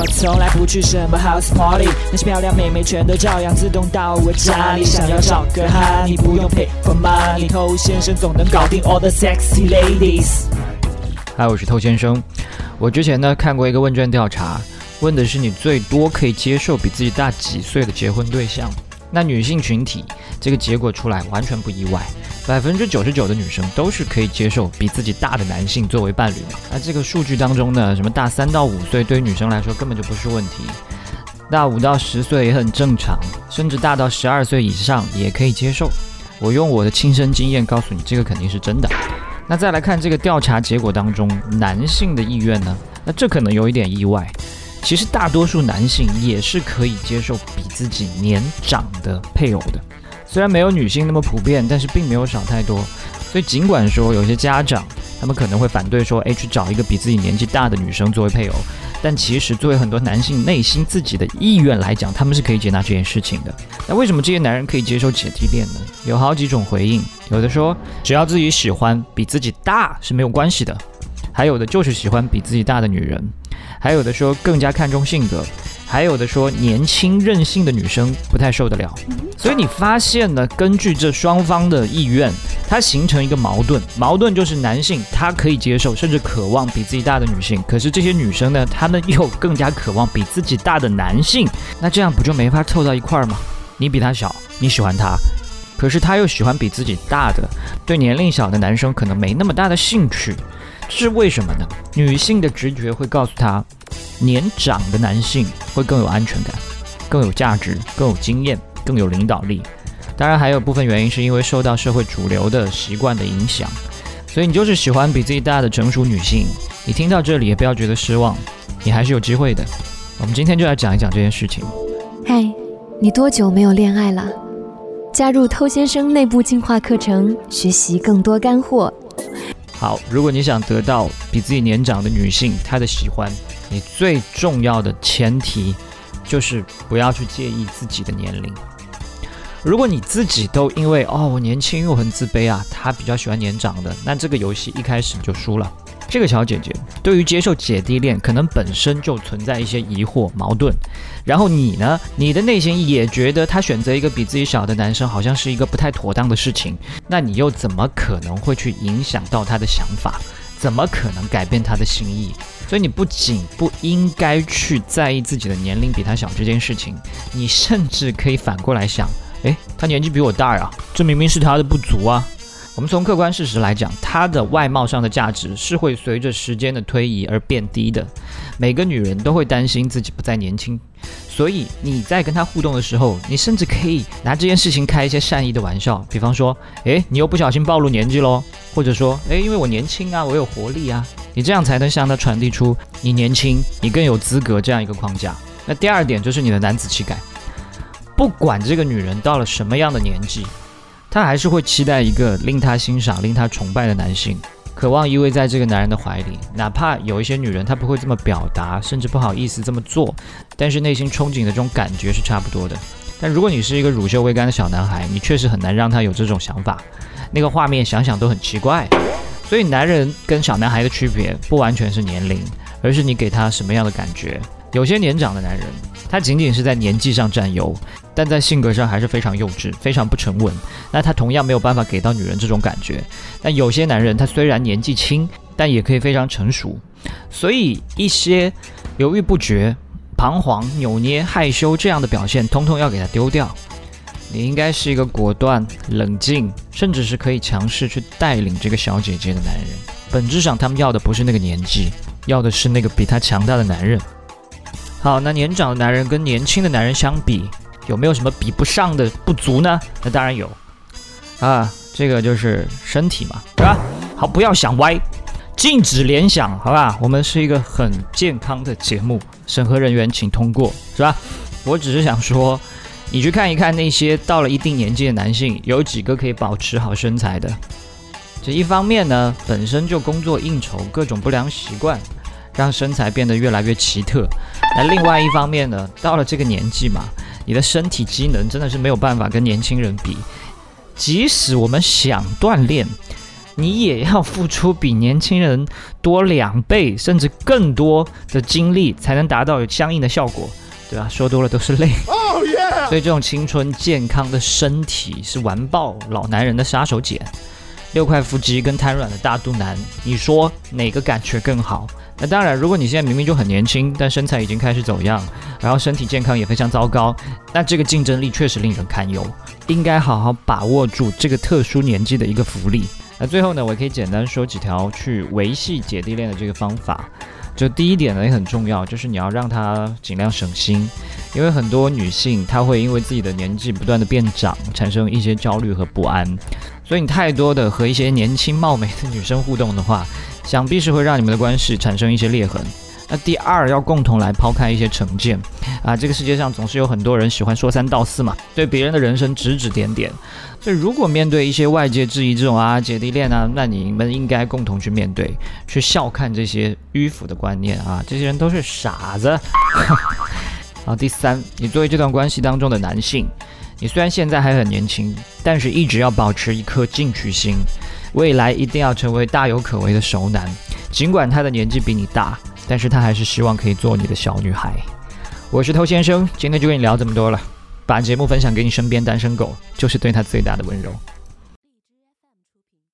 我从来不去什么 house party，那些漂亮妹妹全都照样自动到我家里。想要找个哈，你不用 pay for money，偷先生总能搞定 all the sexy ladies。嗨，我是偷先生。我之前呢看过一个问卷调查，问的是你最多可以接受比自己大几岁的结婚对象。那女性群体这个结果出来完全不意外，百分之九十九的女生都是可以接受比自己大的男性作为伴侣嘛。那这个数据当中呢，什么大三到五岁对于女生来说根本就不是问题，大五到十岁也很正常，甚至大到十二岁以上也可以接受。我用我的亲身经验告诉你，这个肯定是真的。那再来看这个调查结果当中男性的意愿呢？那这可能有一点意外。其实大多数男性也是可以接受比自己年长的配偶的，虽然没有女性那么普遍，但是并没有少太多。所以尽管说有些家长他们可能会反对说，哎，去找一个比自己年纪大的女生作为配偶，但其实作为很多男性内心自己的意愿来讲，他们是可以接纳这件事情的。那为什么这些男人可以接受姐弟恋呢？有好几种回应，有的说只要自己喜欢比自己大是没有关系的，还有的就是喜欢比自己大的女人。还有的说更加看重性格，还有的说年轻任性的女生不太受得了。所以你发现呢，根据这双方的意愿，它形成一个矛盾。矛盾就是男性他可以接受甚至渴望比自己大的女性，可是这些女生呢，她们又更加渴望比自己大的男性。那这样不就没法凑到一块儿吗？你比他小，你喜欢他，可是他又喜欢比自己大的，对年龄小的男生可能没那么大的兴趣。这是为什么呢？女性的直觉会告诉她，年长的男性会更有安全感，更有价值，更有经验，更有领导力。当然，还有部分原因是因为受到社会主流的习惯的影响。所以你就是喜欢比自己大的成熟女性。你听到这里也不要觉得失望，你还是有机会的。我们今天就来讲一讲这件事情。嗨，你多久没有恋爱了？加入偷先生内部进化课程，学习更多干货。好，如果你想得到比自己年长的女性她的喜欢，你最重要的前提就是不要去介意自己的年龄。如果你自己都因为哦我年轻又很自卑啊，她比较喜欢年长的，那这个游戏一开始就输了。这个小姐姐对于接受姐弟恋，可能本身就存在一些疑惑、矛盾。然后你呢，你的内心也觉得她选择一个比自己小的男生，好像是一个不太妥当的事情。那你又怎么可能会去影响到她的想法？怎么可能改变她的心意？所以你不仅不应该去在意自己的年龄比她小这件事情，你甚至可以反过来想：诶，她年纪比我大呀，这明明是她的不足啊。我们从客观事实来讲，她的外貌上的价值是会随着时间的推移而变低的。每个女人都会担心自己不再年轻，所以你在跟她互动的时候，你甚至可以拿这件事情开一些善意的玩笑，比方说，诶，你又不小心暴露年纪喽，或者说，诶，因为我年轻啊，我有活力啊，你这样才能向她传递出你年轻，你更有资格这样一个框架。那第二点就是你的男子气概，不管这个女人到了什么样的年纪。她还是会期待一个令她欣赏、令她崇拜的男性，渴望依偎在这个男人的怀里。哪怕有一些女人她不会这么表达，甚至不好意思这么做，但是内心憧憬的这种感觉是差不多的。但如果你是一个乳臭未干的小男孩，你确实很难让他有这种想法。那个画面想想都很奇怪。所以，男人跟小男孩的区别不完全是年龄，而是你给他什么样的感觉。有些年长的男人，他仅仅是在年纪上占优。但在性格上还是非常幼稚，非常不沉稳。那他同样没有办法给到女人这种感觉。但有些男人，他虽然年纪轻，但也可以非常成熟。所以一些犹豫不决、彷徨、扭捏、害羞这样的表现，通通要给他丢掉。你应该是一个果断、冷静，甚至是可以强势去带领这个小姐姐的男人。本质上，他们要的不是那个年纪，要的是那个比他强大的男人。好，那年长的男人跟年轻的男人相比。有没有什么比不上的不足呢？那当然有，啊，这个就是身体嘛，是吧？好，不要想歪，禁止联想，好吧？我们是一个很健康的节目，审核人员请通过，是吧？我只是想说，你去看一看那些到了一定年纪的男性，有几个可以保持好身材的？这一方面呢，本身就工作应酬，各种不良习惯，让身材变得越来越奇特。那另外一方面呢，到了这个年纪嘛。你的身体机能真的是没有办法跟年轻人比，即使我们想锻炼，你也要付出比年轻人多两倍甚至更多的精力，才能达到有相应的效果，对吧？说多了都是泪。所以这种青春健康的身体是完爆老男人的杀手锏。六块腹肌跟瘫软的大肚腩，你说哪个感觉更好？那当然，如果你现在明明就很年轻，但身材已经开始走样，然后身体健康也非常糟糕，那这个竞争力确实令人堪忧。应该好好把握住这个特殊年纪的一个福利。那最后呢，我可以简单说几条去维系姐弟恋的这个方法。就第一点呢也很重要，就是你要让他尽量省心，因为很多女性她会因为自己的年纪不断的变长，产生一些焦虑和不安。所以你太多的和一些年轻貌美的女生互动的话，想必是会让你们的关系产生一些裂痕。那第二，要共同来抛开一些成见啊，这个世界上总是有很多人喜欢说三道四嘛，对别人的人生指指点点。所以如果面对一些外界质疑这种啊姐弟恋啊，那你们应该共同去面对，去笑看这些迂腐的观念啊，这些人都是傻子。好，第三，你作为这段关系当中的男性，你虽然现在还很年轻，但是一直要保持一颗进取心，未来一定要成为大有可为的熟男，尽管他的年纪比你大。但是他还是希望可以做你的小女孩。我是偷先生，今天就跟你聊这么多了。把节目分享给你身边单身狗，就是对他最大的温柔。